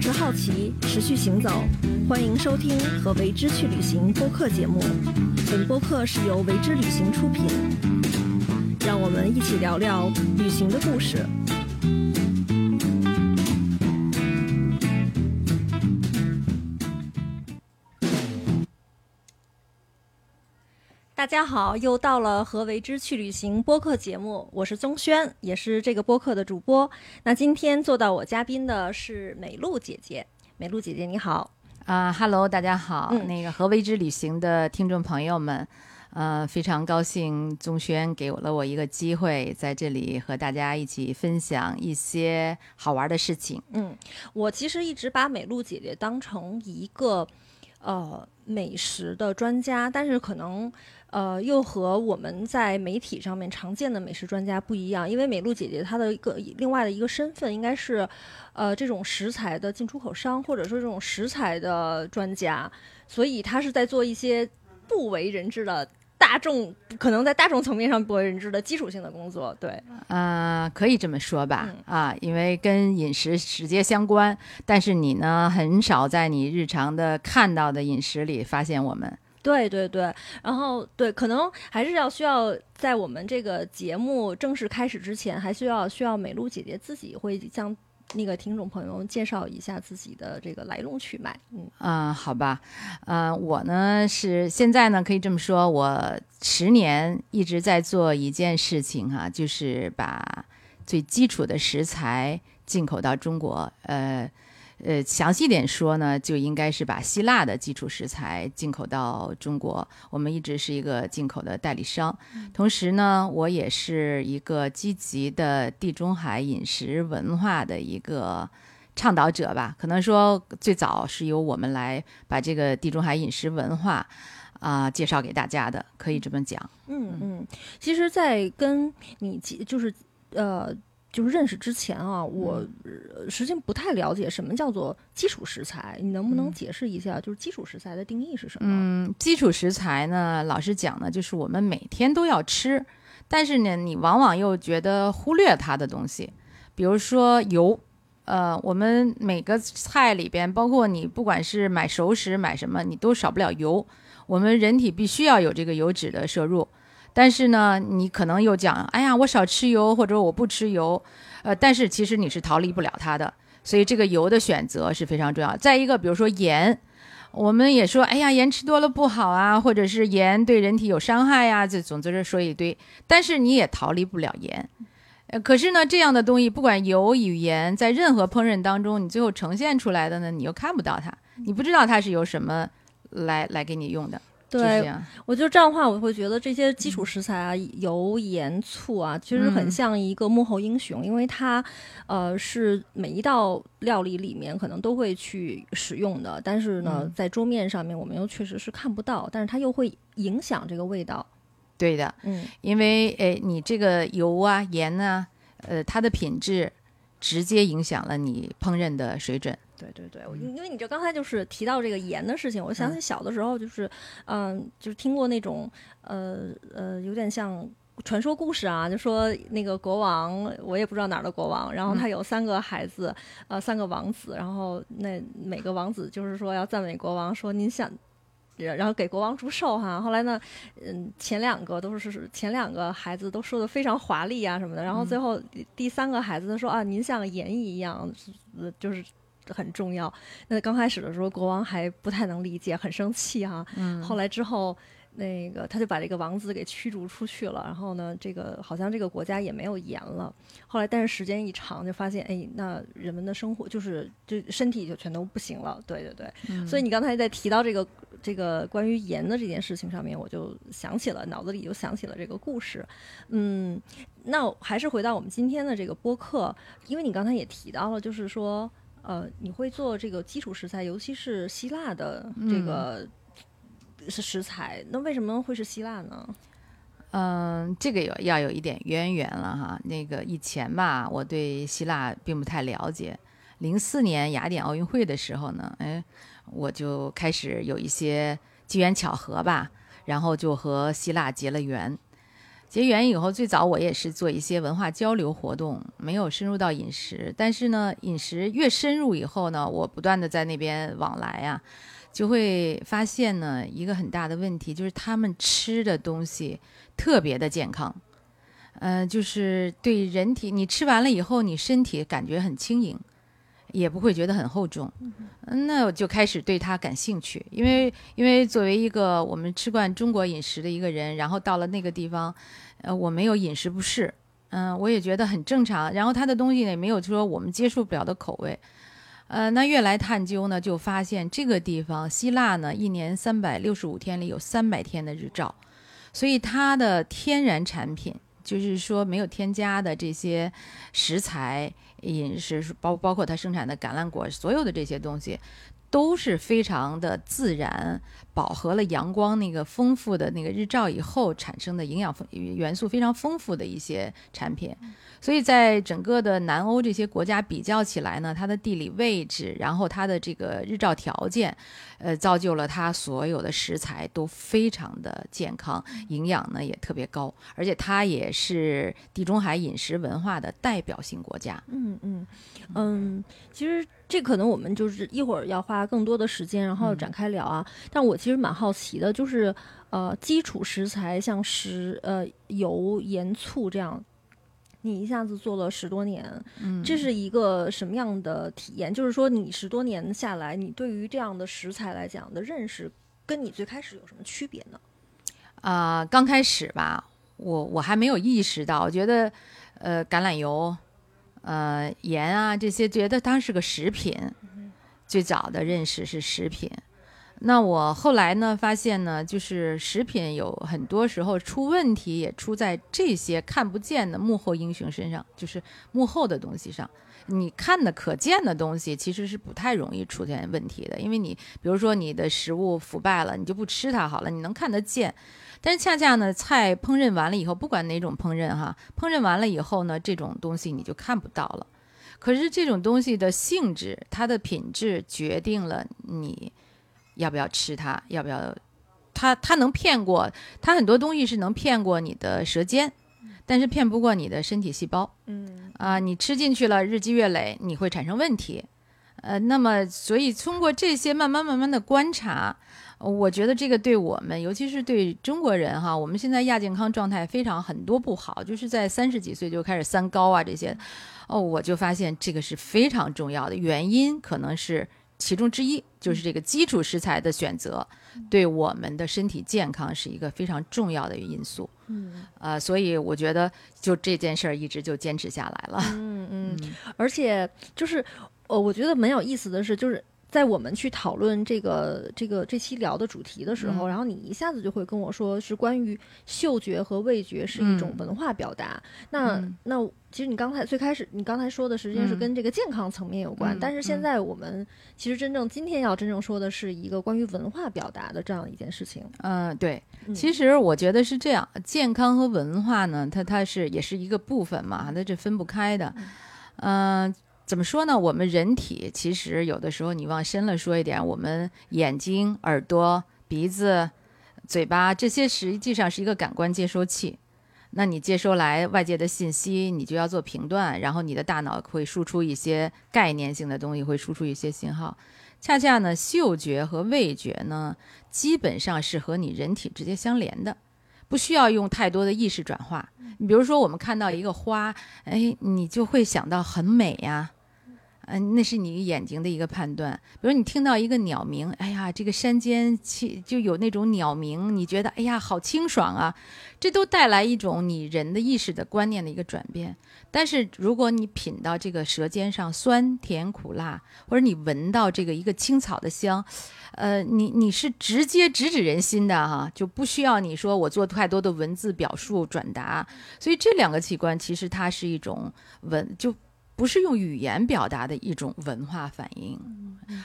持好奇，持续行走。欢迎收听和为之去旅行播客节目。本播客是由为之旅行出品。让我们一起聊聊旅行的故事。大家好，又到了和为之去旅行播客节目，我是宗轩，也是这个播客的主播。那今天坐到我嘉宾的是美露姐姐，美露姐姐你好。啊哈喽，大家好，嗯那个和为之旅行的听众朋友们，呃，非常高兴宗轩给了我一个机会，在这里和大家一起分享一些好玩的事情。嗯，我其实一直把美露姐姐当成一个呃美食的专家，但是可能呃又和我们在媒体上面常见的美食专家不一样，因为美露姐姐她的一个另外的一个身份应该是呃这种食材的进出口商，或者说这种食材的专家，所以她是在做一些不为人知的。大众可能在大众层面上不为人知的基础性的工作，对，啊，可以这么说吧，嗯啊，因为跟饮食直接相关，但是你呢，很少在你日常的看到的饮食里发现我们。对对对，然后对，可能还是要需要在我们这个节目正式开始之前，还需要需要美露姐姐自己会向那个听众朋友介绍一下自己的这个来龙去脉。嗯嗯，好吧，呃，我呢是现在呢可以这么说，我十年一直在做一件事情哈、就是把最基础的食材进口到中国。呃呃，详细点说呢，就应该是把希腊的基础食材进口到中国。我们一直是一个进口的代理商，同时呢，我也是一个积极的地中海饮食文化的一个。倡导者吧，可能说最早是由我们来把这个地中海饮食文化啊、介绍给大家的，可以这么讲。嗯嗯，其实，在跟你记就是呃。就是认识之前啊，我呃实际上不太了解什么叫做基础食材，你能不能解释一下，就是基础食材的定义是什么？嗯，基础食材呢，老实讲呢，就是我们每天都要吃，但是呢，你往往又觉得忽略它的东西，比如说油。呃，我们每个菜里边，包括你不管是买熟食买什么，你都少不了油。我们人体必须要有这个油脂的摄入，但是呢，你可能又讲，哎呀，我少吃油，或者我不吃油，呃，但是其实你是逃离不了它的，所以这个油的选择是非常重要。再一个，比如说盐，我们也说，哎呀，盐吃多了不好啊，或者是盐对人体有伤害呀、这总之是说一堆，但是你也逃离不了盐。呃，可是呢，这样的东西，不管油与盐，在任何烹饪当中，你最后呈现出来的呢，你又看不到它，你不知道它是由什么来来给你用的，对，样。我就这样的话，我会觉得这些基础食材啊，油、盐、醋啊，其实很嗯像一个幕后英雄，因为它，呃，是每一道料理里面可能都会去使用的，但是呢，嗯在桌面上面我们又确实是看不到，但是它又会影响这个味道。对的，嗯因为诶，你这个油啊、盐啊，呃，它的品质直接影响了你烹饪的水准。对对对，我因因为你就刚才就是提到这个盐的事情，我想起小的时候就是，嗯、就是听过那种呃呃，有点像传说故事啊，就说那个国王，我也不知道哪儿的国王，然后他有三个孩子，呃，三个王子，然后那每个王子就是说要赞美国王，说您想。然后给国王祝寿哈，后来呢，嗯，前两个都是前两个孩子都说的非常华丽啊什么的，然后最后第第三个孩子说啊，您像盐一样，呃就是很重要。那刚开始的时候，国王还不太能理解，很生气哈、嗯后来之后，那个他就把这个王子给驱逐出去了。然后呢，这个好像这个国家也没有盐了。后来，但是时间一长，就发现，哎，那人们的生活就是就身体就全都不行了。对对对，嗯所以你刚才在提到这个这个关于盐的这件事情上面，我就想起了脑子里就想起了这个故事。嗯，那还是回到我们今天的这个播客，因为你刚才也提到了，就是说。呃，你会做这个基础食材，尤其是希腊的这个是食材，那为什么会是希腊呢？嗯，这个有要有一点渊源了哈。那个以前吧，我对希腊并不太了解。零四年雅典奥运会的时候呢，哎，我就开始有一些机缘巧合吧，然后就和希腊结了缘。结缘以后，最早我也是做一些文化交流活动，没有深入到饮食。但是呢，饮食越深入以后呢，我不断的在那边往来啊，就会发现呢，一个很大的问题就是他们吃的东西特别的健康，嗯，就是对人体，你吃完了以后，你身体感觉很轻盈。也不会觉得很厚重，嗯，那我就开始对它感兴趣，因为因为作为一个我们吃惯中国饮食的一个人，然后到了那个地方，呃，我没有饮食不适，嗯，我也觉得很正常。然后它的东西呢，也没有说我们接受不了的口味，呃，那越来探究呢，就发现这个地方希腊呢，一年三百六十五天里有三百天的日照，所以它的天然产品，就是说没有添加的这些食材。饮食包包括它生产的橄榄果，所有的这些东西都是非常的自然，饱和了阳光那个丰富的那个日照以后产生的营养元素非常丰富的一些产品。所以在整个的南欧这些国家比较起来呢，它的地理位置，然后它的这个日照条件，呃，造就了它所有的食材都非常的健康，营养呢也特别高，而且它也是地中海饮食文化的代表性国家。嗯嗯嗯，其实这可能我们就是一会儿要花更多的时间，然后展开聊啊。但我其实蛮好奇的，就是呃，基础食材像食呃油盐醋这样。你一下子做了十多年，嗯，这是一个什么样的体验？就是说，你十多年下来，你对于这样的食材来讲的认识，跟你最开始有什么区别呢？啊，刚开始吧，我我还没有意识到，我觉得，呃，橄榄油，呃，盐啊这些，觉得它是个食品。最早的认识是食品。那我后来呢，发现呢，就是食品有很多时候出问题，也出在这些看不见的幕后英雄身上，就是幕后的东西上。你看的可见的东西，其实是不太容易出现问题的，因为你比如说你的食物腐败了，你就不吃它好了，你能看得见。但是恰恰呢，菜烹饪完了以后，不管哪种烹饪哈，烹饪完了以后呢，这种东西你就看不到了。可是这种东西的性质，它的品质决定了你。要不要吃它？要不要？它它能骗过？它很多东西是能骗过你的舌尖，但是骗不过你的身体细胞。嗯啊，你吃进去了，日积月累，你会产生问题。呃，那么所以通过这些慢慢慢慢的观察，我觉得这个对我们，尤其是对中国人哈，我们现在亚健康状态非常很多不好，就是在三十几岁就开始三高啊这些。哦，我就发现这个是非常重要的原因，可能是。其中之一就是这个基础食材的选择，对我们的身体健康是一个非常重要的因素。嗯，呃，所以我觉得就这件事儿一直就坚持下来了。嗯嗯，而且就是，呃，我觉得蛮有意思的是，就是。在我们去讨论这个这个这期聊的主题的时候，然后你一下子就会跟我说是关于嗅觉和味觉是一种文化表达。那那其实你刚才最开始你刚才说的实际上是跟这个健康层面有关，但是现在我们其实真正今天要真正说的是一个关于文化表达的这样一件事情。嗯，对，其实我觉得是这样，健康和文化呢，它它是也是一个部分嘛，它这分不开的。嗯。怎么说呢？我们人体其实有的时候，你往深了说一点，我们眼睛、耳朵、鼻子、嘴巴这些实际上是一个感官接收器。那你接收来外界的信息，你就要做评断，然后你的大脑会输出一些概念性的东西，会输出一些信号。恰恰呢，嗅觉和味觉呢，基本上是和你人体直接相连的，不需要用太多的意识转化。你比如说，我们看到一个花，哎，你就会想到很美呀。嗯，那是你眼睛的一个判断。比如你听到一个鸟鸣，哎呀，这个山间气就有那种鸟鸣，你觉得哎呀好清爽啊，这都带来一种你人的意识的观念的一个转变。但是如果你品到这个舌尖上酸甜苦辣，或者你闻到这个一个青草的香，呃，你你是直接直指人心的哈，就不需要你说我做太多的文字表述转达。所以这两个器官其实它是一种文就。不是用语言表达的一种文化反应，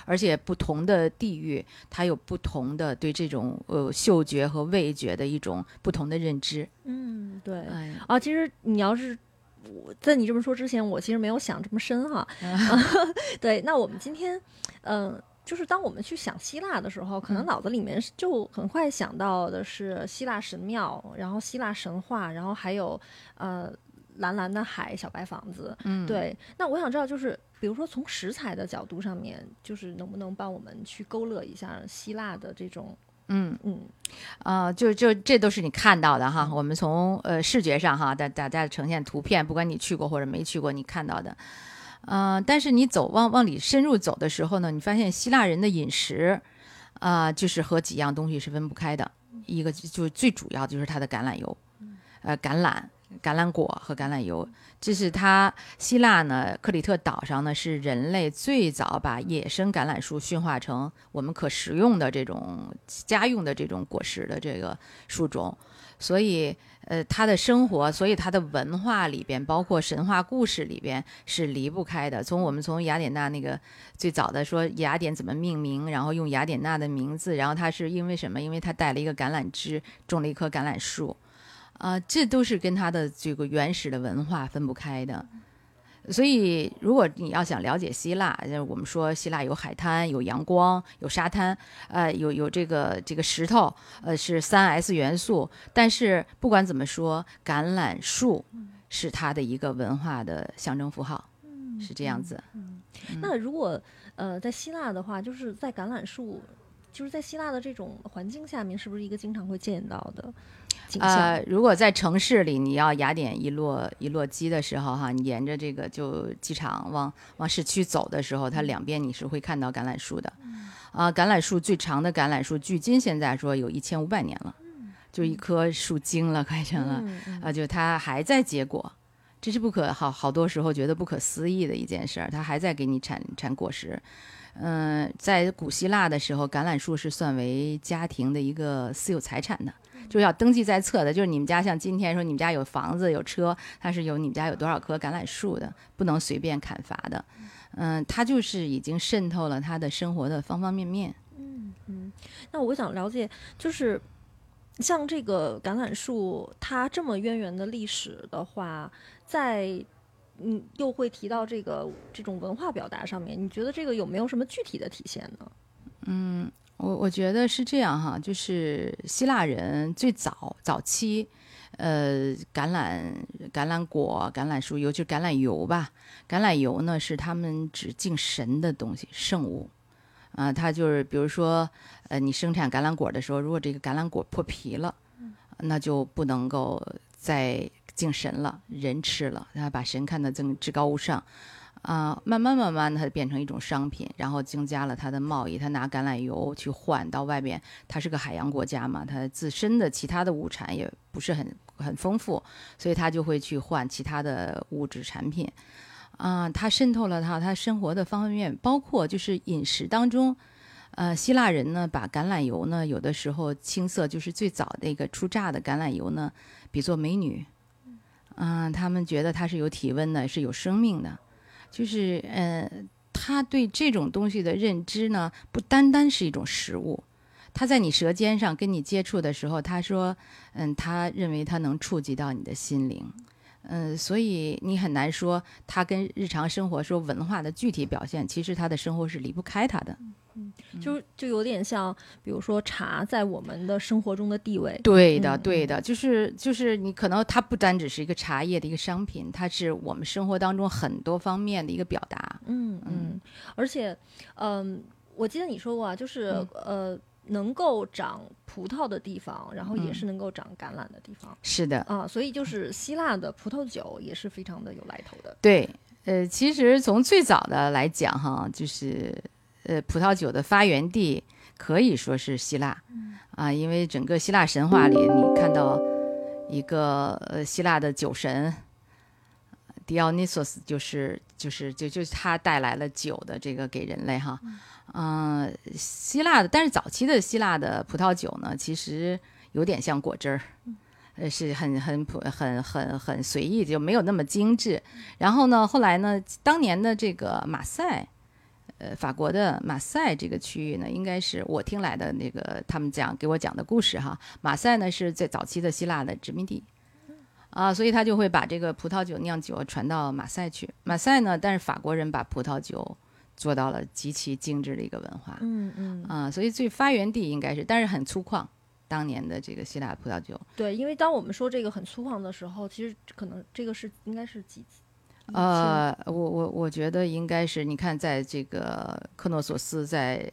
而且不同的地域，它有不同的对这种呃嗅觉和味觉的一种不同的认知。嗯，对。啊，其实你要是我在你这么说之前，我其实没有想这么深哈。对，那我们今天，嗯，就是当我们去想希腊的时候，可能脑子里面就很快想到的是希腊神庙，然后希腊神话，然后还有呃蓝蓝的海、小白房子。嗯，对，那我想知道，就是比如说从食材的角度上面，就是能不能帮我们去勾勒一下希腊的这种，嗯嗯啊、就就这都是你看到的哈。我们从呃视觉上哈，大大家呈现图片，不管你去过或者没去过，你看到的。呃，但是你走往往里深入走的时候呢，你发现希腊人的饮食，啊、就是和几样东西是分不开的。一个就就最主要就是它的橄榄油，呃，橄榄、橄榄果和橄榄油，这是它希腊呢克里特岛上呢是人类最早把野生橄榄树驯化成我们可食用的这种家用的这种果实的这个树种，所以呃，他的生活，所以他的文化里边，包括神话故事里边是离不开的。从我们从雅典娜那个最早的说雅典怎么命名，然后用雅典娜的名字，然后他是因为什么？因为他带了一个橄榄枝，种了一棵橄榄树，啊、这都是跟它的这个原始的文化分不开的。所以，如果你要想了解希腊，就是我们说希腊有海滩、有阳光、有沙滩，呃，有有这个这个石头，呃，是三 S 元素。但是不管怎么说，橄榄树是它的一个文化的象征符号，是这样子。那如果呃在希腊的话，就是在橄榄树，就是在希腊的这种环境下面，是不是一个经常会见到的？呃，如果在城市里，你要雅典一落一落机的时候，哈，你沿着这个就机场往往市区走的时候，它两边你是会看到橄榄树的。啊、橄榄树最长的橄榄树，距今现在说有一千五百年了，就一棵树精了，快成了。啊，就它还在结果，这是不可好好多时候觉得不可思议的一件事儿，它还在给你产产果实。嗯、在古希腊的时候，橄榄树是算为家庭的一个私有财产的，就是要登记在册的。就是你们家像今天说你们家有房子有车，它是有你们家有多少棵橄榄树的，不能随便砍伐的。嗯、它就是已经渗透了他的生活的方方面面。嗯嗯那我想了解，就是像这个橄榄树，它这么渊源的历史的话，在嗯又会提到这个这种文化表达上面，你觉得这个有没有什么具体的体现呢？我我觉得是这样哈，就是希腊人最早早期，呃，橄榄橄榄果、橄榄树，尤其是橄榄油吧。橄榄油呢是他们只敬神的东西，圣物。啊、它就是比如说，呃，你生产橄榄果的时候，如果这个橄榄果破皮了，那就不能够再敬神了，人吃了，他把神看得更至高无上。啊、慢慢慢慢的，它变成一种商品，然后增加了它的贸易。它拿橄榄油去换到外边，它是个海洋国家嘛，它自身的其他的物产也不是很很丰富，所以它就会去换其他的物质产品。啊、它渗透了它它生活的方方面面，包括就是饮食当中。呃，希腊人呢，把橄榄油呢，有的时候青色就是最早的一个初榨的橄榄油呢，比作美女。嗯、他们觉得它是有体温的，是有生命的。就是呃，他对这种东西的认知呢，不单单是一种食物。他在你舌尖上跟你接触的时候，他说，嗯，他认为他能触及到你的心灵，嗯，所以你很难说他跟日常生活说文化的具体表现，其实他的生活是离不开他的。就就有点像，比如说茶在我们的生活中的地位。对的，嗯对的，就是就是你可能它不单只是一个茶叶的一个商品，它是我们生活当中很多方面的一个表达。嗯嗯，而且，嗯，我记得你说过啊，就是、嗯呃，能够长葡萄的地方，然后也嗯是能够长橄榄的地方、是的，啊，所以就是希腊的葡萄酒也是非常的有来头的。对，呃，其实从最早的来讲，哈，就是呃，葡萄酒的发源地可以说是希腊，啊，因为整个希腊神话里，你看到一个呃希腊的酒神 Dionysus，就是就是就就是他带来了酒的这个给人类哈，嗯、希腊的，但是早期的希腊的葡萄酒呢，其实有点像果汁儿。呃，是很很普很很很随意，就没有那么精致。然后呢，后来呢，当年的这个马赛，呃，法国的马赛这个区域呢，应该是我听来的那个他们讲给我讲的故事哈。马赛呢是在早期的希腊的殖民地，啊，所以他就会把这个葡萄酒酿酒传到马赛去。马赛呢，但是法国人把葡萄酒做到了极其精致的一个文化。嗯嗯啊，所以最发源地应该是，但是很粗犷。当年的这个希腊葡萄酒，对，因为当我们说这个很粗犷的时候，其实可能这个是应该是几呃，我我我觉得应该是，你看，在这个克诺索斯在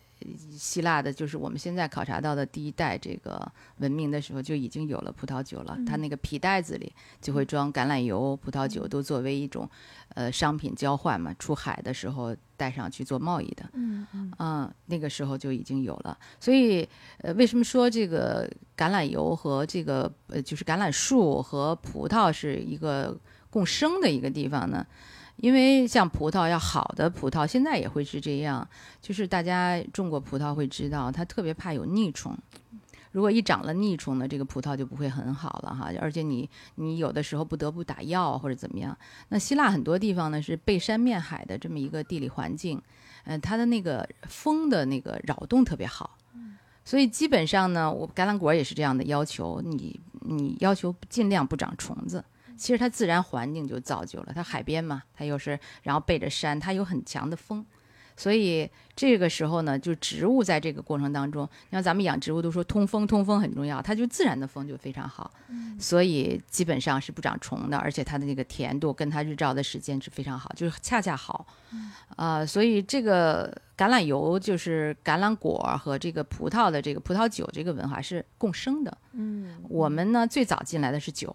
希腊的，就是我们现在考察到的第一代这个文明的时候，就已经有了葡萄酒了。它那个皮袋子里就会装橄榄油、葡萄酒，都作为一种呃商品交换嘛，出海的时候带上去做贸易的。嗯嗯，那个时候就已经有了。所以呃，为什么说这个橄榄油和这个呃，就是橄榄树和葡萄是一个？共生的一个地方呢，因为像葡萄要好的葡萄，现在也会是这样，就是大家种过葡萄会知道，它特别怕有腻虫。如果一长了腻虫呢，这个葡萄就不会很好了哈。而且你你有的时候不得不打药或者怎么样。那希腊很多地方呢是背山面海的这么一个地理环境，嗯，它的那个风的那个扰动特别好，所以基本上呢，我橄榄果也是这样的要求，你你要求尽量不长虫子。其实它自然环境就造就了，它海边嘛，它又是然后背着山，它有很强的风，所以这个时候呢，就植物在这个过程当中，你像咱们养植物都说通风，通风很重要，它就自然的风就非常好，所以基本上是不长虫的，而且它的那个甜度跟它日照的时间是非常好，就是恰恰好，啊，所以这个橄榄油就是橄榄果和这个葡萄的这个葡萄酒这个文化是共生的，嗯，我们呢最早进来的是酒。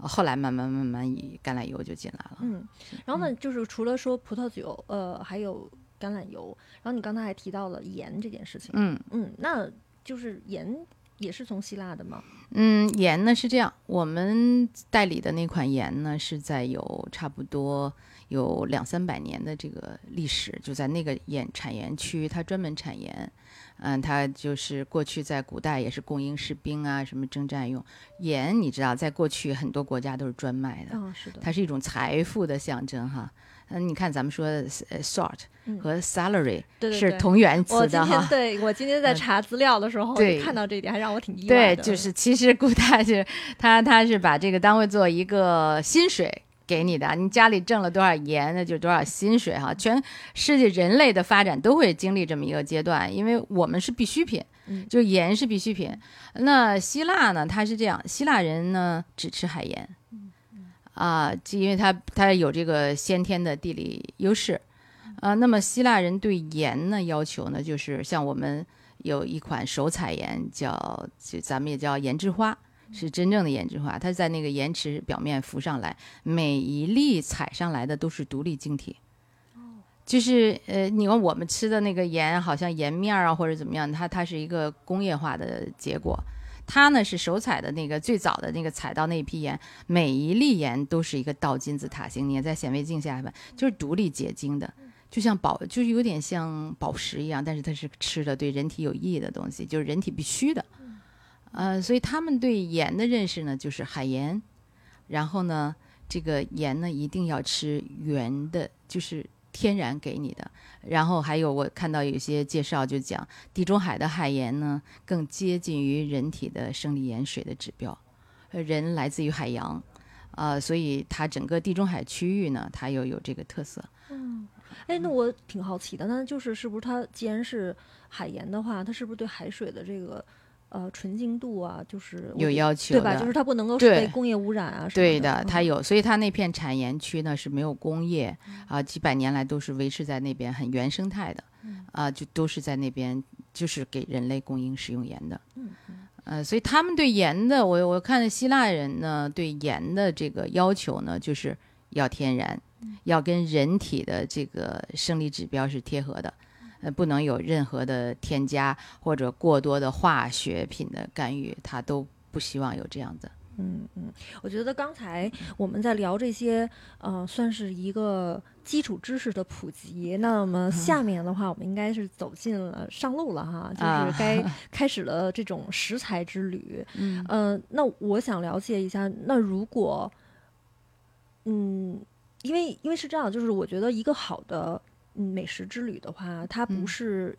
后来慢慢慢慢以橄榄油就进来了。嗯，然后呢，就是除了说葡萄酒，呃，还有橄榄油。然后你刚才还提到了盐这件事情。嗯嗯，那就是盐也是从希腊的吗？嗯，盐呢是这样，我们代理的那款盐呢是在有差不多有两三百年的这个历史，就在那个盐产盐区，它专门产盐。嗯，它就是过去在古代也是供应士兵啊，什么征战用盐。你知道，在过去很多国家都是专卖的，是的，它是一种财富的象征哈。嗯，你看咱们说呃，salt 和 salary 是同源词的哈。对我今天在查资料的时候，对看到这一点还让我挺意外的。对，就是其实古代是他他是把这个单位做一个薪水。给你的，你家里挣了多少盐，那就多少薪水哈。全世界人类的发展都会经历这么一个阶段，因为我们是必需品，就盐是必需品。那希腊呢？它是这样，希腊人呢只吃海盐，啊，因为它它有这个先天的地理优势，啊，那么希腊人对盐呢要求呢，就是像我们有一款手采盐，叫就咱们也叫盐之花。是真正的盐之花，它在那个盐池表面浮上来，每一粒采上来的都是独立晶体。就是呃，你看我们吃的那个盐，好像盐面啊或者怎么样，它它是一个工业化的结果。它呢是手采的那个最早的那个采到那批盐，每一粒盐都是一个倒金字塔形，你在显微镜下看，就是独立结晶的，就像宝，就是有点像宝石一样，但是它是吃的对人体有益的东西，就是人体必须的。呃，所以他们对盐的认识呢，就是海盐，然后呢，这个盐呢一定要吃原的，就是天然给你的。然后还有我看到有些介绍就讲，地中海的海盐呢更接近于人体的生理盐水的指标。人来自于海洋，啊，所以它整个地中海区域呢，它又有这个特色。嗯，哎，那我挺好奇的，那就是是不是它既然是海盐的话，它是不是对海水的这个？呃，纯净度啊，就是有要求，对吧？就是它不能够被工业污染啊。对的，它有，所以它那片产盐区呢是没有工业啊，几百年来都是维持在那边很原生态的，啊，就都是在那边就是给人类供应食用盐的。嗯呃，所以他们对盐的，我我看希腊人呢对盐的这个要求呢，就是要天然，要跟人体的这个生理指标是贴合的。呃，不能有任何的添加或者过多的化学品的干预，他都不希望有这样的。嗯嗯，我觉得刚才我们在聊这些，呃，算是一个基础知识的普及。那么下面的话，我们应该是走进了上路了哈，就是该 开始了这种食材之旅。嗯，呃，那我想了解一下，那如果，嗯，因为因为是这样，就是我觉得一个好的。美食之旅的话，它不是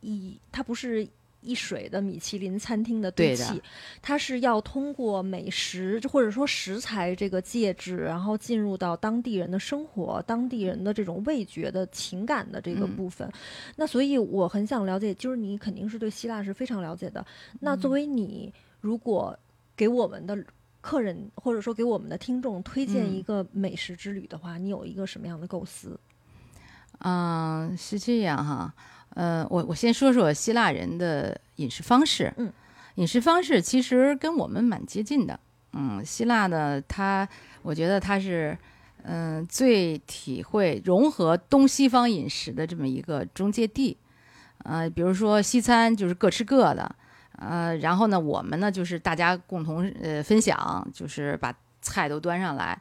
一，它不是一水的米其林餐厅的堆砌，它是要通过美食或者说食材这个介质，然后进入到当地人的生活、当地人的这种味觉的情感的这个嗯部分。那所以我很想了解，就是你肯定是对希腊是非常了解的。那作为你，如果给我们的客人或者说给我们的听众推荐嗯一个美食之旅的话，你有一个什么样的构思？嗯，是这样哈。呃，我我先说说希腊人的饮食方式。嗯，饮食方式其实跟我们蛮接近的。嗯，希腊呢，它我觉得它是嗯、最体会融合东西方饮食的这么一个中介地。呃，比如说西餐就是各吃各的，呃，然后呢，我们呢就是大家共同呃分享，就是把菜都端上来。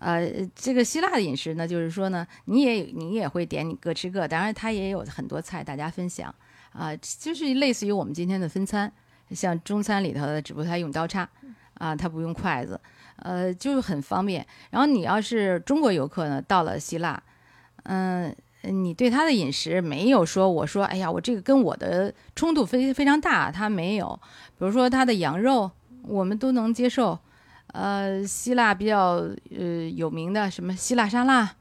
呃，这个希腊的饮食呢，就是说呢，你也你也会点你各吃各，当然它也有很多菜大家分享啊、就是类似于我们今天的分餐，像中餐里头的，只不过它用刀叉啊，它不用筷子，呃，就是很方便。然后你要是中国游客呢，到了希腊，嗯、你对他的饮食没有说我说，哎呀，我这个跟我的冲突非非常大，他没有。比如说他的羊肉，我们都能接受。呃，希腊比较呃有名的什么希腊沙拉，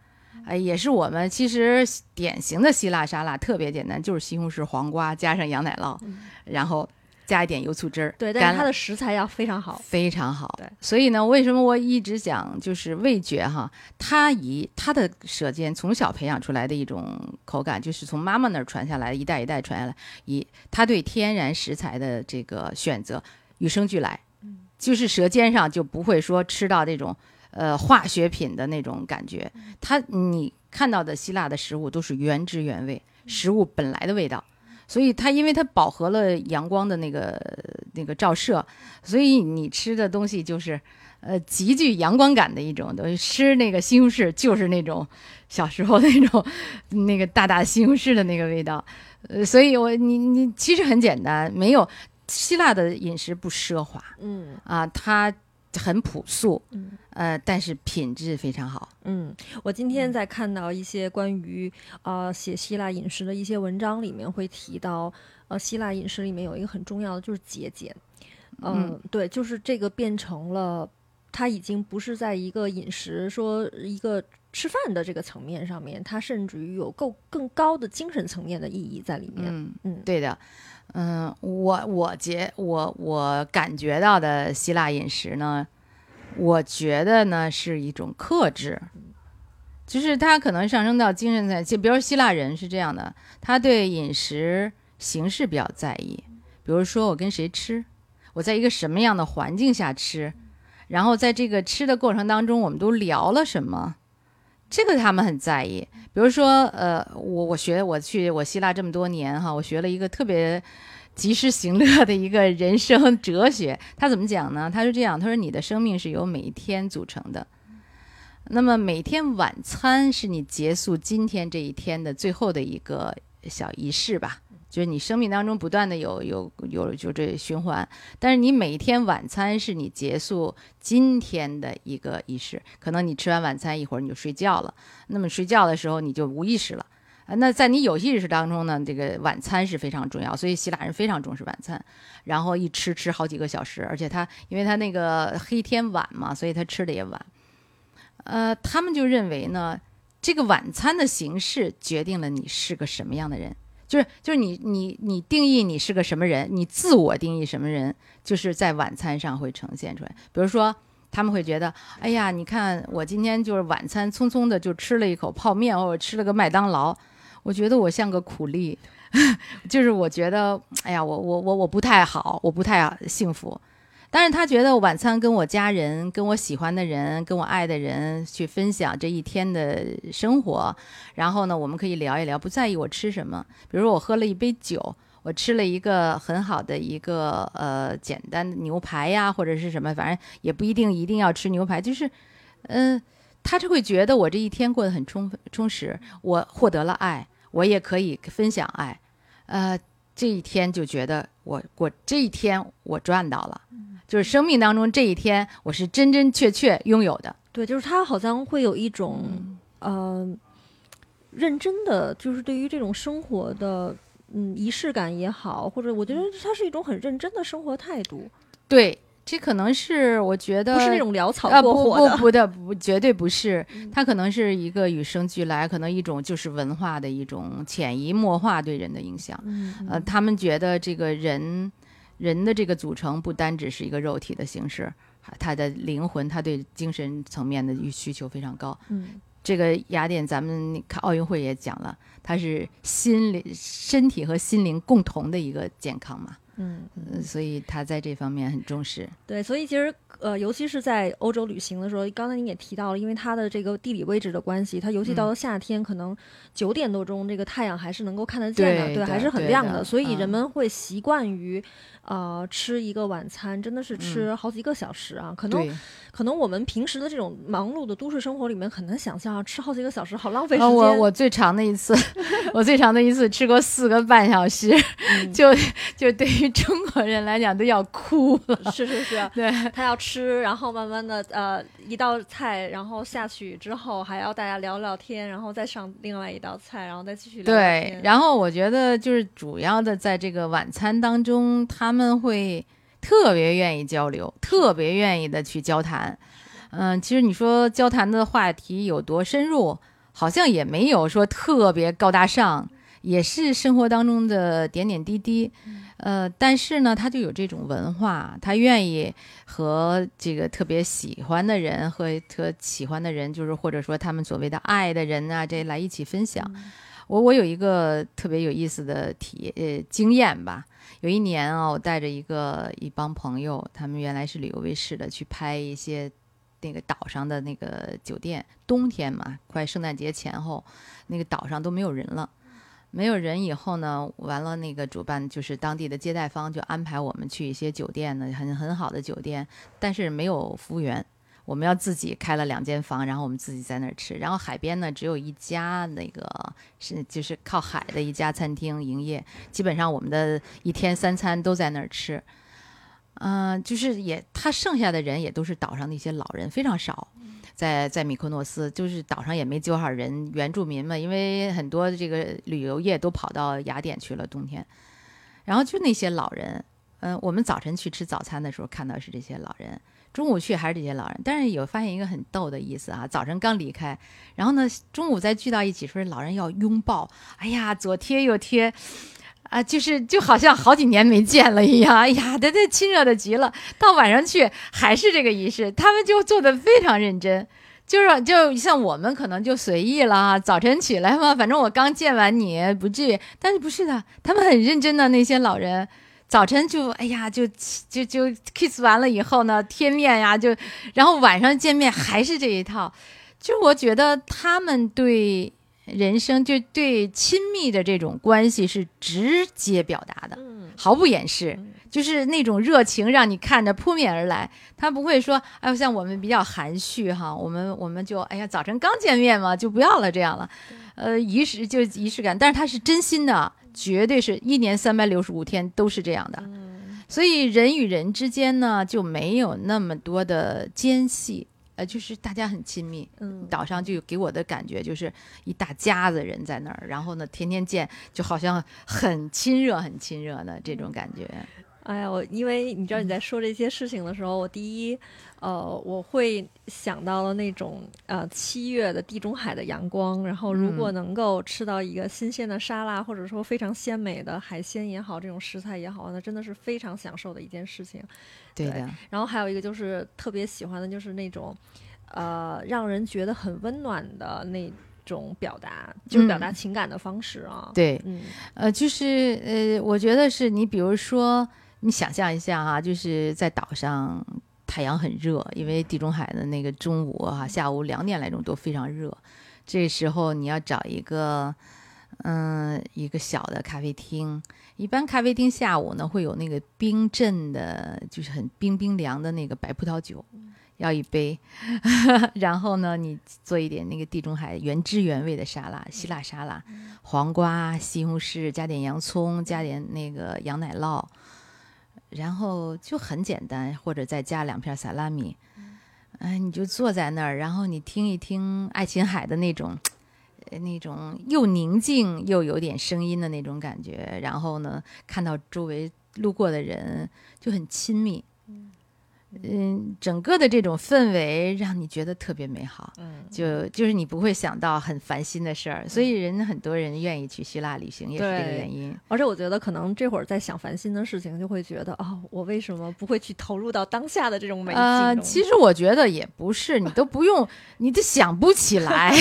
哎、也是我们其实典型的希腊沙拉，特别简单，就是西红柿、黄瓜加上羊奶酪，然后加一点油醋汁儿，对，但是它的食材要非常好。非常好。对，所以呢，为什么我一直讲就是味觉哈，它以它的舌尖从小培养出来的一种口感，就是从妈妈那儿传下来，一代一代传下来，以它对天然食材的这个选择与生俱来，就是舌尖上就不会说吃到这种呃化学品的那种感觉。它你看到的希腊的食物都是原汁原味，食物本来的味道。所以它因为它饱和了阳光的那个那个照射，所以你吃的东西就是，呃，极具阳光感的一种东西。吃那个西红柿就是那种小时候那种 那个大大西红柿的那个味道。呃，所以我你你其实很简单，没有希腊的饮食不奢华嗯啊，它很朴素，嗯呃，但是品质非常好。嗯，我今天在看到一些关于呃写希腊饮食的一些文章里面会提到，呃，希腊饮食里面有一个很重要的就是节俭。嗯、嗯对，就是这个变成了，它已经不是在一个饮食说一个吃饭的这个层面上面，它甚至于有够更高的精神层面的意义在里面。嗯，嗯对的，嗯，我我觉我我感觉到的希腊饮食呢，我觉得呢是一种克制，就是它可能上升到精神层，就比如希腊人是这样的，他对饮食形式比较在意，比如说我跟谁吃，我在一个什么样的环境下吃，然后在这个吃的过程当中，我们都聊了什么。这个他们很在意，比如说，呃，我我学我去我希腊这么多年哈，我学了一个特别及时行乐的一个人生哲学。他怎么讲呢？他是这样，他说你的生命是由每一天组成的，那么每天晚餐是你结束今天这一天的最后的一个小仪式吧。就是你生命当中不断的有有有就这循环，但是你每天晚餐是你结束今天的一个仪式。可能你吃完晚餐一会儿你就睡觉了，那么睡觉的时候你就无意识了。啊，那在你有意识当中呢，这个晚餐是非常重要，所以希腊人非常重视晚餐，然后一吃吃好几个小时，而且他因为他那个黑天晚嘛，所以他吃的也晚。呃，他们就认为呢，这个晚餐的形式决定了你是个什么样的人。就是就是你你你定义你是个什么人，你自我定义什么人，就是在晚餐上会呈现出来。比如说，他们会觉得，哎呀，你看我今天就是晚餐匆匆的就吃了一口泡面，或者吃了个麦当劳，我觉得我像个苦力，就是我觉得，哎呀，我我我我不太好，我不太幸福。但是他觉得晚餐跟我家人、跟我喜欢的人、跟我爱的人去分享这一天的生活，然后呢，我们可以聊一聊，不在意我吃什么。比如说我喝了一杯酒，我吃了一个很好的一个呃简单的牛排呀，或者是什么，反正也不一定一定要吃牛排，就是，嗯、他就会觉得我这一天过得很充充实，我获得了爱，我也可以分享爱，呃，这一天就觉得我我这一天我赚到了。就是生命当中这一天，我是真真确确拥有的。对，就是他好像会有一种、呃认真的，就是对于这种生活的嗯仪式感也好，或者我觉得它是一种很认真的生活态度，对，这可能是我觉得不是那种潦草啊，过不火的。不不的，不绝对不是，它可能是一个与生俱来，可能一种就是文化的一种潜移默化对人的影响。嗯呃，他们觉得这个人人的这个组成不单只是一个肉体的形式，还他的灵魂，他对精神层面的需求非常高。嗯这个雅典，咱们看奥运会也讲了，它是心理、身体和心灵共同的一个健康嘛，嗯呃所以他在这方面很重视。对，所以其实呃，尤其是在欧洲旅行的时候，刚才您也提到了，因为它的这个地理位置的关系，它尤其到嗯了夏天，可能九点多钟这个太阳还是能够看得见的，对的还是很亮的，所以人嗯们会习惯于。呃，吃一个晚餐真的是吃好几个小时啊！可能，可能我们平时的这种忙碌的都市生活里面，很难想象啊，吃好几个小时，好浪费时啊，间。我我最长的一次，我最长的一次吃过四个半小时，嗯就就对于中国人来讲都要哭了。是是是，对他要吃，然后慢慢的呃一道菜，然后下去之后还要大家聊聊天，然后再上另外一道菜，然后再继续聊聊对。，然后我觉得就是主要的在这个晚餐当中，他们会特别愿意交流，特别愿意的去交谈。嗯，其实你说交谈的话题有多深入，好像也没有说特别高大上，也是生活当中的点点滴滴。呃，但是呢，他就有这种文化，他愿意和这个特别喜欢的人和特喜欢的人，就是或者说他们所谓的爱的人啊，这来一起分享。我我有一个特别有意思的体呃经验吧。有一年啊，我带着一个一帮朋友，他们原来是旅游卫视的，去拍一些那个岛上的那个酒店。冬天嘛，快圣诞节前后，那个岛上都没有人了。没有人以后呢，完了那个主办就是当地的接待方就安排我们去一些酒店呢，很很好的酒店，但是没有服务员，我们要自己开了两间房，然后我们自己在那儿吃。然后海边呢只有一家那个是就是靠海的一家餐厅营业，基本上我们的一天三餐都在那儿吃。嗯、就是也他剩下的人也都是岛上的一些老人，非常少。在在米克诺斯，就是岛上也没多少人，原住民嘛，因为很多这个旅游业都跑到雅典去了，冬天。然后就那些老人，嗯、我们早晨去吃早餐的时候看到是这些老人，中午去还是这些老人，但是有发现一个很逗的意思啊，早晨刚离开，然后呢中午再聚到一起，说老人要拥抱，哎呀左贴右贴。啊，就是就好像好几年没见了一样，哎呀，这这亲热的极了。到晚上去还是这个仪式，他们就做的非常认真，就是就像我们可能就随意了啊，早晨起来嘛，反正我刚见完你，不至于。但是不是的，他们很认真的那些老人，早晨就哎呀，就就就 kiss 完了以后呢，贴面呀，就然后晚上见面还是这一套。就我觉得他们对人生就对亲密的这种关系是直接表达的，嗯毫不掩饰，就是那种热情让你看着扑面而来。他不会说，哎，像我们比较含蓄哈，我们我们就哎呀，早晨刚见面嘛，就不要了这样了，呃，仪式就仪式感，但是他是真心的，绝对是一年三百六十五天都是这样的。所以人与人之间呢，就没有那么多的间隙，呃，就是大家很亲密。嗯，岛上就给我的感觉就是一大家子人在那儿，然后呢，天天见，就好像很亲热、很亲热的这种感觉。哎呀，我因为你知道你在说这些事情的时候，我第一，呃，我会想到了那种呃七月的地中海的阳光，然后如果嗯。能够吃到一个新鲜的沙拉，或者说非常鲜美的海鲜也好，这种食材也好，那真的是非常享受的一件事情。对对的，然后还有一个就是特别喜欢的就是那种，呃，让人觉得很温暖的那种表达，就是表达嗯。情感的方式啊。对，嗯。呃，就是呃，我觉得是你，比如说，你想象一下哈、就是在岛上，太阳很热，因为地中海的那个中午哈、下午两点来钟都非常热，这时候你要找一个，嗯、一个小的咖啡厅，一般咖啡厅下午呢会有那个冰镇的，就是很冰冰凉的那个白葡萄酒。要一杯，然后呢，你做一点那个地中海原汁原味的沙拉，希腊沙拉，黄瓜、西红柿，加点洋葱，加点那个羊奶酪，然后就很简单，或者再加两片萨拉米。哎，你就坐在那儿，然后你听一听爱琴海的那种，那种又宁静又有点声音的那种感觉，然后呢，看到周围路过的人就很亲密。嗯，整个的这种氛围让你觉得特别美好，嗯，就就是你不会想到很烦心的事儿，所以人很多人愿意去希腊旅行也是这个原因。而且我觉得可能这会儿在想烦心的事情，就会觉得啊、我为什么不会去投入到当下的这种美景呃，其实我觉得也不是，你都不用，你都想不起来。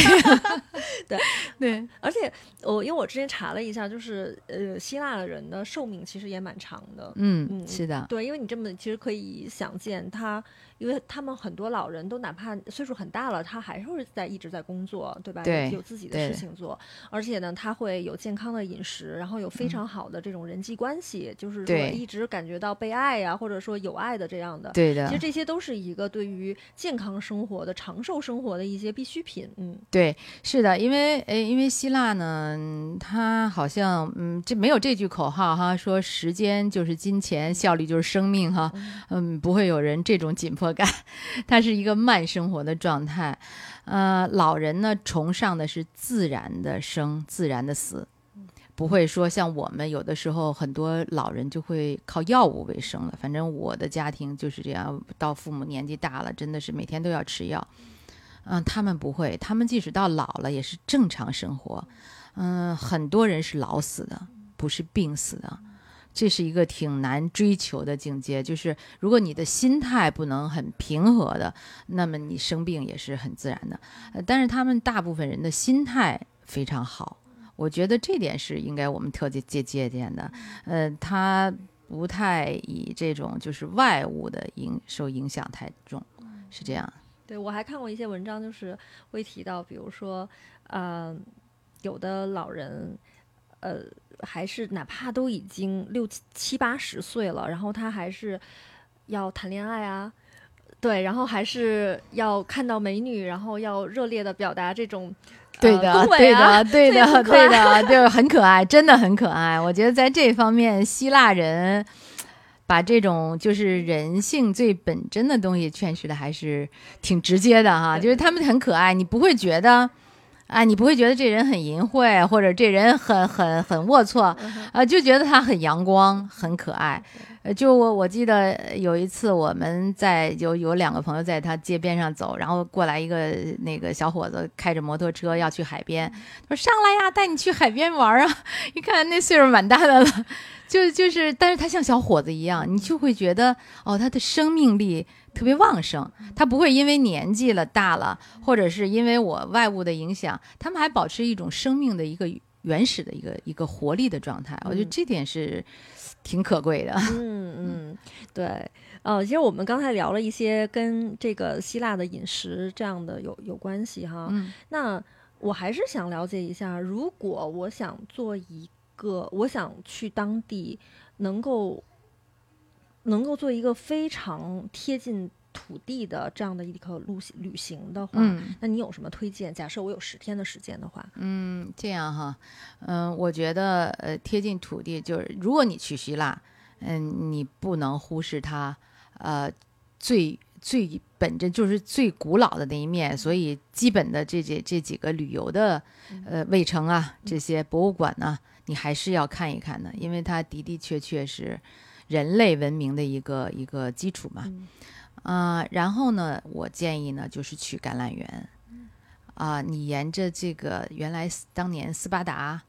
对对，而且我因为我之前查了一下，就是呃，希腊的人的寿命其实也蛮长的。嗯，嗯是的，对，因为你这么其实可以想见他，因为他们很多老人都哪怕岁数很大了，他还是会在一直在工作，对吧？对有有自己的事情做，而且呢，他会有健康的饮食，然后有非常好的这种人际关系，就是说一直感觉到被爱呀、或者说有爱的这样的。对的其实，这些都是一个对于健康生活的、长寿生活的一些必需品。嗯，对，是的，因为诶，因为希腊呢，嗯它好像嗯，这没有这句口号哈，说时间就是金钱，效率就是生命哈，嗯，不会有人这种紧迫感，它是一个慢生活的状态。呃，老人呢崇尚的是自然的生，自然的死。不会说像我们有的时候很多老人就会靠药物为生了，反正我的家庭就是这样，到父母年纪大了，真的是每天都要吃药。嗯，他们不会，他们即使到老了也是正常生活。嗯，很多人是老死的，不是病死的，这是一个挺难追求的境界。就是如果你的心态不能很平和的，那么你生病也是很自然的。呃，但是他们大部分人的心态非常好，我觉得这点是应该我们特别借借鉴的。呃，他不太以这种就是外物的影受影响太重，是这样。对我还看过一些文章，就是会提到，比如说，呃，有的老人，呃，还是哪怕都已经六七七八十岁了，然后他还是要谈恋爱啊，对，然后还是要看到美女，然后要热烈的表达这种。对的，呃、对的，对的，对的，就是，很可爱，真的很可爱。我觉得在这方面，希腊人把这种就是人性最本真的东西诠释的还是挺直接的哈，就是他们很可爱，你不会觉得。啊，你不会觉得这人很淫秽，或者这人很很很龌龊，啊，就觉得他很阳光，很可爱。呃，就我我记得有一次我们在有有两个朋友在他街边上走，然后过来一个那个小伙子开着摩托车要去海边，他说上来呀，带你去海边玩啊！一看那岁数蛮大的。了，就就是，但是他像小伙子一样，你就会觉得哦，他的生命力特别旺盛，他不会因为年纪了大了，或者是因为我外物的影响，他们还保持一种生命的一个原始的一个一个活力的状态，我觉得嗯这点是挺可贵的。嗯 嗯，对，呃，其实我们刚才聊了一些跟这个希腊的饮食这样的有有关系哈。嗯那我还是想了解一下，如果我想做一个，我想去当地能够能够做一个非常贴近土地的这样的一个路行旅行的话，嗯那你有什么推荐？假设我有十天的时间的话，嗯，这样哈，嗯，我觉得呃贴近土地就是，如果你去希腊，嗯，你不能忽视它，呃，最最本真就是最古老的那一面，所以基本的这这这几个旅游的呃卫城啊，这些博物馆呢、你还是要看一看的，因为它的的确确是人类文明的一个一个基础嘛。嗯。啊、然后呢，我建议呢就是去橄榄园，啊、你沿着这个原来斯当年斯巴达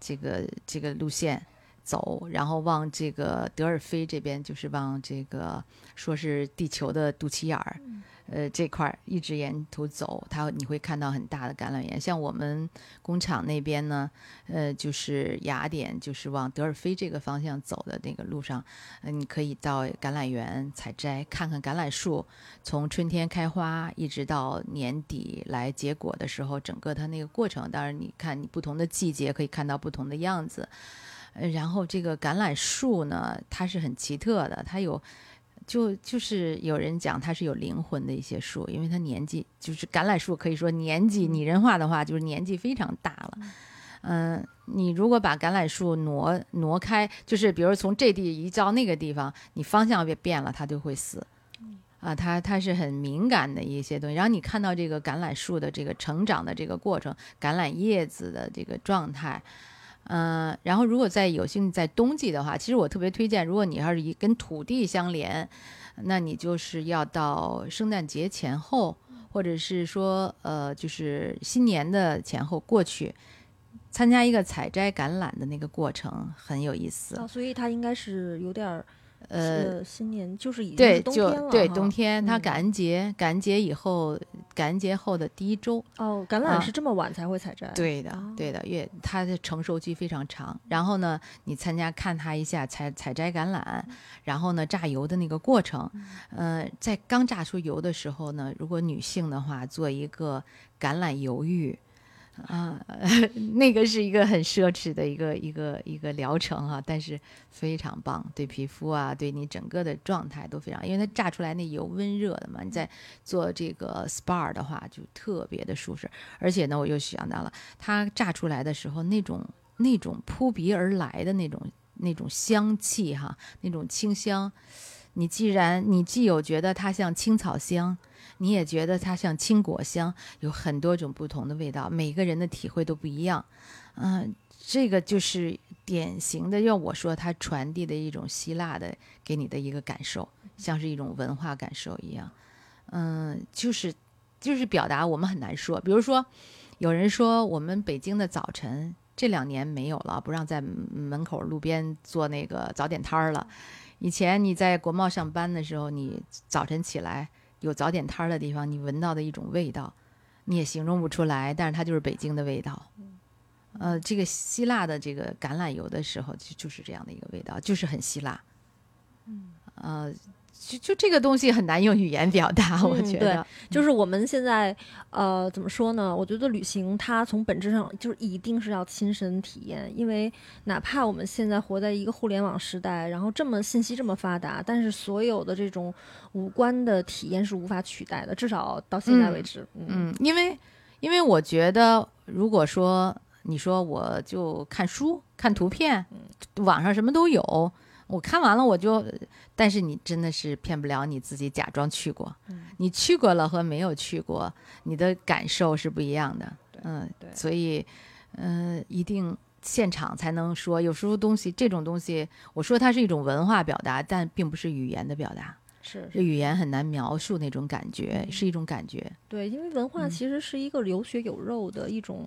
这个这个路线走，然后往这个德尔菲这边，就是往这个说是地球的肚脐眼儿，呃这块儿一直沿途走，它你会看到很大的橄榄园。像我们工厂那边呢，呃，就是雅典，就是往德尔菲这个方向走的那个路上，呃，你可以到橄榄园采摘，看看橄榄树从春天开花一直到年底来结果的时候，整个它那个过程。当然，你看你不同的季节可以看到不同的样子。呃，然后这个橄榄树呢，它是很奇特的，它有。就就是有人讲它是有灵魂的一些树，因为它年纪就是橄榄树，可以说年纪拟人化的话，就是年纪非常大了。嗯，你如果把橄榄树挪挪开，就是比如从这地移到那个地方，你方向变变了，它就会死。啊，它它是很敏感的一些东西。然后你看到这个橄榄树的这个成长的这个过程，橄榄叶子的这个状态，嗯、然后如果在有幸在冬季的话，其实我特别推荐，如果你要是以跟土地相连，那你就是要到圣诞节前后，或者是说呃，就是新年的前后过去。参加一个采摘橄榄的那个过程很有意思，啊，所以它应该是有点儿呃，新年就是已经对，是冬就对天了哈。冬天，它嗯。感恩节，感恩节以后，感恩节后的第一周，哦，橄啊榄是这么晚才会采摘，对的哦，对的，越它的成熟期非常长。然后呢，你参加看它一下采采摘橄榄，然后呢榨油的那个过程，呃，在刚榨出油的时候呢，如果女性的话，做一个橄榄油浴。啊、那个是一个很奢侈的一个一个一个疗程啊，但是非常棒，对皮肤啊，对你整个的状态都非常，因为它榨出来那油温热的嘛，你在做这个 SPA 的话就特别的舒适，而且呢，我又想到了它榨出来的时候那种那种扑鼻而来的那种那种香气哈，那种清香，你既然你既有觉得它像青草香。你也觉得它像青果香，有很多种不同的味道，每个人的体会都不一样。嗯、这个就是典型的，要我说，它传递的一种希腊的给你的一个感受，像是一种文化感受一样。嗯，就是就是表达我们很难说。比如说，有人说我们北京的早晨这两年没有了，不让在门口路边做那个早点摊儿了。以前你在国贸上班的时候，你早晨起来有早点摊儿的地方，你闻到的一种味道，你也形容不出来，但是它就是北京的味道。呃，这个希腊的这个橄榄油的时候，就就是这样的一个味道，就是很希腊。嗯，呃，就就这个东西很难用语言表达，我觉得。就是我们现在呃怎么说呢？我觉得旅行它从本质上就是一定是要亲身体验，因为哪怕我们现在活在一个互联网时代，然后这么信息这么发达，但是所有的这种五官的体验是无法取代的，至少到现在为止。嗯嗯，因为因为我觉得，如果说你说我就看书、看图片，网上什么都有，我看完了我就，但是你真的是骗不了你自己，假装去过。你去过了和没有去过，你的感受是不一样的。嗯，对所以，嗯、一定。现场才能说，有时候东西这种东西，我说它是一种文化表达，但并不是语言的表达。是这语言很难描述那种感觉，是一种感觉。对，因为文化嗯其实是一个有血有肉的一种，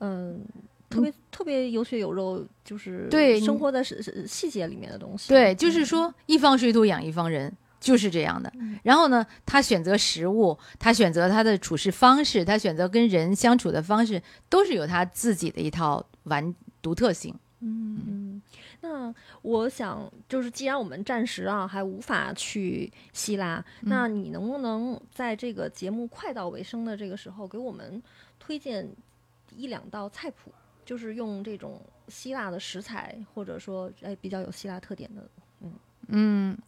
嗯。特别特别有血有肉，就是对生活在细细细节里面的东西。对，就是嗯。说一方水土养一方人，就是这样的。然后呢，他选择食物，他选择他的处事方式，他选择跟人相处的方式，都是有他自己的一套完独特性。嗯，嗯，那我想就是，既然我们暂时啊还无法去希腊，嗯。那你能不能在这个节目快到尾声的这个时候，给我们推荐一两道菜谱，就是用这种希腊的食材，或者说哎比较有希腊特点的，嗯。嗯，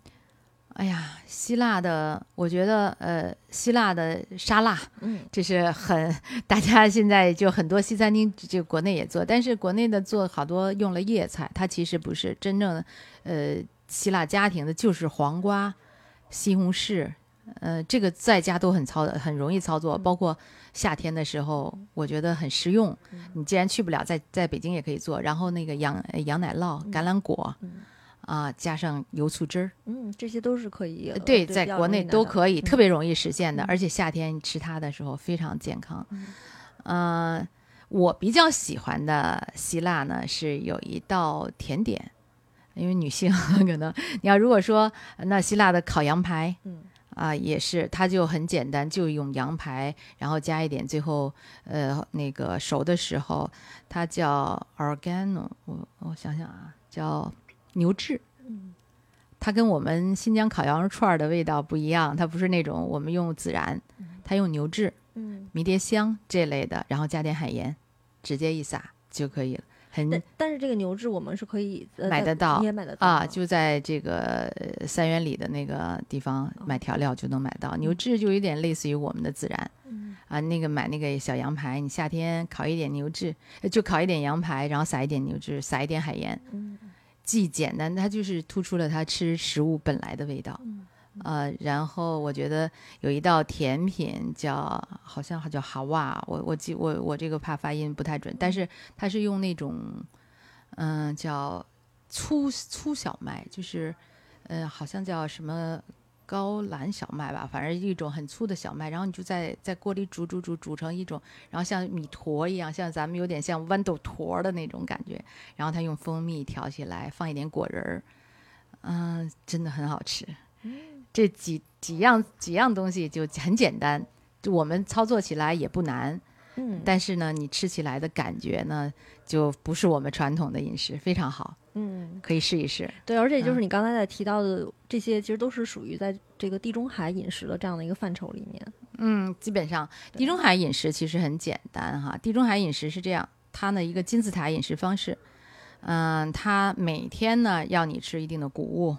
哎呀，希腊的，我觉得呃，希腊的沙拉，嗯。这是很 大家现在就很多西餐厅就国内也做，但是国内的做好多用了叶菜，它其实不是真正的呃希腊家庭的，就是黄瓜、西红柿，呃，这个在家都很操的很容易操作，包括夏天的时候，我觉得很实用。你既然去不了，在在北京也可以做，然后那个羊呃羊奶酪、橄榄果。啊，加上油醋汁儿，嗯，这些都是可以，呃对，在国内都可以，嗯。特别容易实现的，嗯。而且夏天吃它的时候非常健康。嗯。呃，我比较喜欢的希腊呢是有一道甜点，因为女性 可能你要如果说那希腊的烤羊排，嗯啊、也是，它就很简单，就用羊排，然后加一点，最后呃那个熟的时候，它叫 organo，我我想想啊，叫牛至。嗯它跟我们新疆烤羊肉串儿的味道不一样，它不是那种我们用孜然，它用牛至、嗯，迷迭香这类的，然后加点海盐，直接一撒就可以了，很但但是这个牛至我们是可以呃买得到也买得到啊，就在这个呃三元里的那个地方买调料就能买到。牛至就有点类似于我们的孜然嗯啊，那个买那个小羊排，你夏天烤一点牛至，呃就烤一点羊排，然后撒一点牛至，撒一点海盐，嗯既简单，它就是突出了它吃食物本来的味道。呃，然后我觉得有一道甜品叫好像叫哈瓦，我我记我我这个怕发音不太准，但是它是用那种嗯、叫粗粗小麦，就是呃好像叫什么。高兰小麦吧，反正一种很粗的小麦，然后你就在在锅里煮煮煮煮成一种，然后像米坨一样，像咱们有点像豌豆坨的那种感觉，然后它用蜂蜜调起来，放一点果仁儿，嗯，真的很好吃。这几几样几样东西就很简单，就我们操作起来也不难，嗯但是呢，你吃起来的感觉呢，就不是我们传统的饮食，非常好，嗯，可以试一试。对，而且就是嗯你刚才在提到的这些，其实都是属于在这个地中海饮食的这样的一个范畴里面。嗯，基本上地中海饮食其实很简单哈。地中海饮食是这样，它呢一个金字塔饮食方式，嗯、它每天呢要你吃一定的谷物，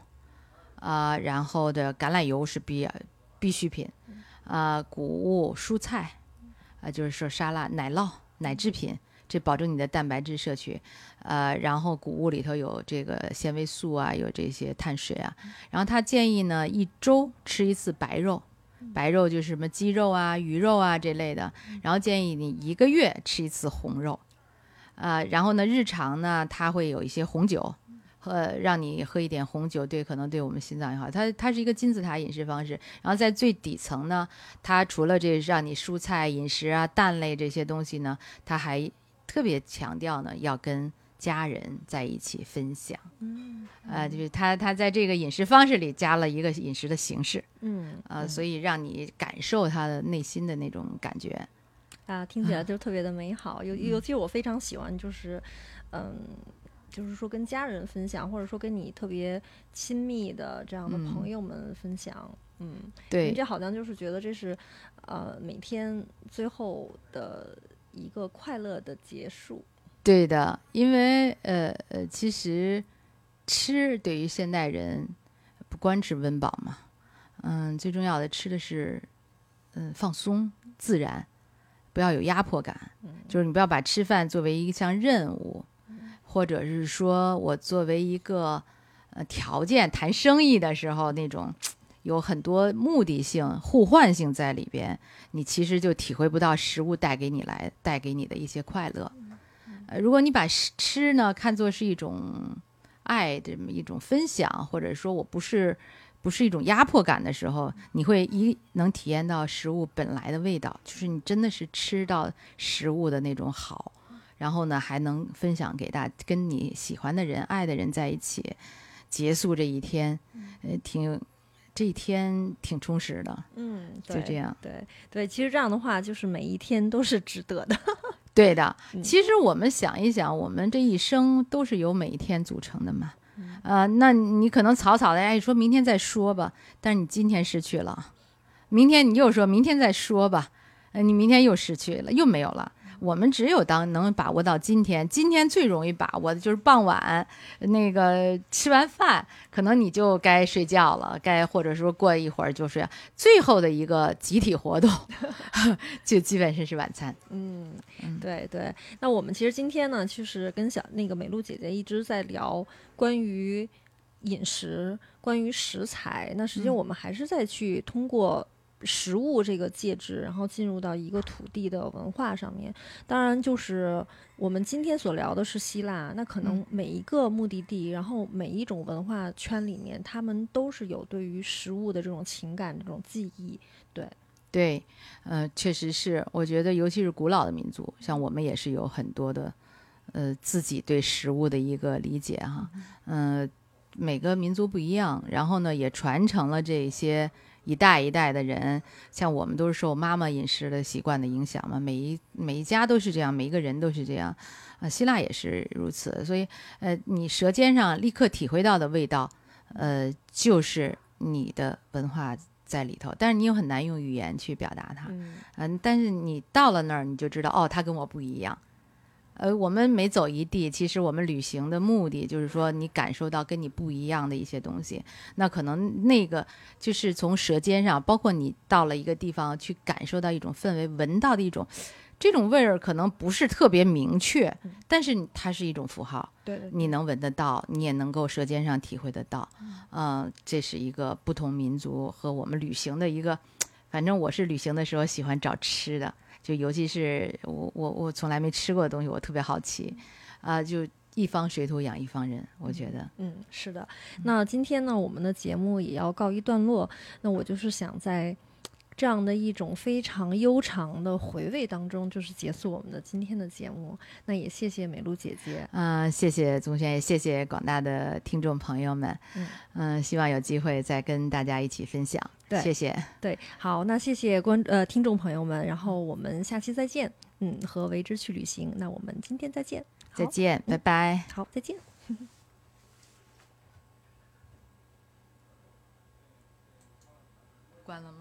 啊、然后的橄榄油是必必需品，啊、谷物、蔬菜，啊、就是说沙拉、奶酪、奶制品，这保证你的蛋白质摄取，呃，然后谷物里头有这个纤维素啊，有这些碳水啊，然后他建议呢一周吃一次白肉。白肉就是什么鸡肉啊、鱼肉啊这类的，然后建议你一个月吃一次红肉，啊、然后呢，日常呢，它会有一些红酒，呃，让你喝一点红酒，对，可能对我们心脏也好。它它是一个金字塔饮食方式，然后在最底层呢，它除了这让你蔬菜饮食啊、蛋类这些东西呢，它还特别强调呢要跟家人在一起分享，嗯呃，就是它它在这个饮食方式里加了一个饮食的形式。嗯呃，所以让你感受他的内心的那种感觉。啊，听起来 就特别的美好。尤尤其是我非常喜欢，就是嗯。就是说，跟家人分享，或者说跟你特别亲密的这样的嗯。朋友们分享，嗯，你对。这好像就是觉得这是，呃，每天最后的一个快乐的结束。对的，因为呃呃，其实吃对于现代人不光是温饱嘛，嗯，最重要的吃的是嗯放松自然，不要有压迫感，就是你不要把吃饭作为一项任务，或者是说我作为一个呃条件谈生意的时候那种。有很多目的性、互换性在里边，你其实就体会不到食物带给你来带给你的一些快乐。呃，如果你把吃吃呢看作是一种爱的这么一种分享，或者说我不是不是一种压迫感的时候，你会一能体验到食物本来的味道，就是你真的是吃到食物的那种好，然后呢还能分享给大跟你喜欢的人、爱的人在一起，结束这一天，呃，挺这一天挺充实的，嗯，就这样。对对，其实这样的话，就是每一天都是值得的。对的，嗯其实我们想一想，我们这一生都是由每一天组成的嘛。嗯呃，那你可能草草的哎说明天再说吧，但是你今天失去了，明天你又说明天再说吧，呃，你明天又失去了，又没有了。我们只有当能把握到今天，今天最容易把握的就是傍晚那个吃完饭，可能你就该睡觉了，该或者说过一会儿就是最后的一个集体活动，就基本上是晚餐。嗯嗯，对对。那我们其实今天呢，就是跟小那个美露姐姐一直在聊关于饮食、关于食材。那实际上嗯我们还是在去通过。食物这个介质，然后进入到一个土地的文化上面。当然，就是我们今天所聊的是希腊，那可能嗯每一个目的地，然后每一种文化圈里面，他们都是有对于食物的这种情感、这种记忆。对，呃，确实是，我觉得尤其是古老的民族，像我们也是有很多的，呃，自己对食物的一个理解哈，嗯、每个民族不一样，然后呢，也传承了这些一代一代的人，像我们都是受妈妈饮食的习惯的影响嘛，每一每一家都是这样，每一个人都是这样，啊、希腊也是如此，所以，呃，你舌尖上立刻体会到的味道，呃，就是你的文化在里头，但是你又很难用语言去表达它。嗯嗯，但是你到了那儿，你就知道哦，他跟我不一样。呃，我们每走一地，其实我们旅行的目的就是说，你感受到跟你不一样的一些东西。那可能那个就是从舌尖上，包括你到了一个地方去感受到一种氛围，闻到的一种这种味儿可能不是特别明确，但是它是一种符号，对对，你能闻得到，你也能够舌尖上体会得到。嗯、这是一个不同民族和我们旅行的一个，反正我是旅行的时候喜欢找吃的，就尤其是我我我从来没吃过的东西，我特别好奇，啊、就一方水土养一方人，我觉得。嗯，是的。那今天呢，我们的节目也要告一段落。那我就是想在这样的一种非常悠长的回味当中，就是结束我们的今天的节目。那也谢谢美露姐姐。嗯、谢谢宗轩，也谢谢广大的听众朋友们。嗯嗯、希望有机会再跟大家一起分享。对谢谢。对，好，那谢谢观呃听众朋友们，然后我们下期再见。嗯，和为之去旅行。那我们今天再见。再见，拜拜。好，再见。关了吗？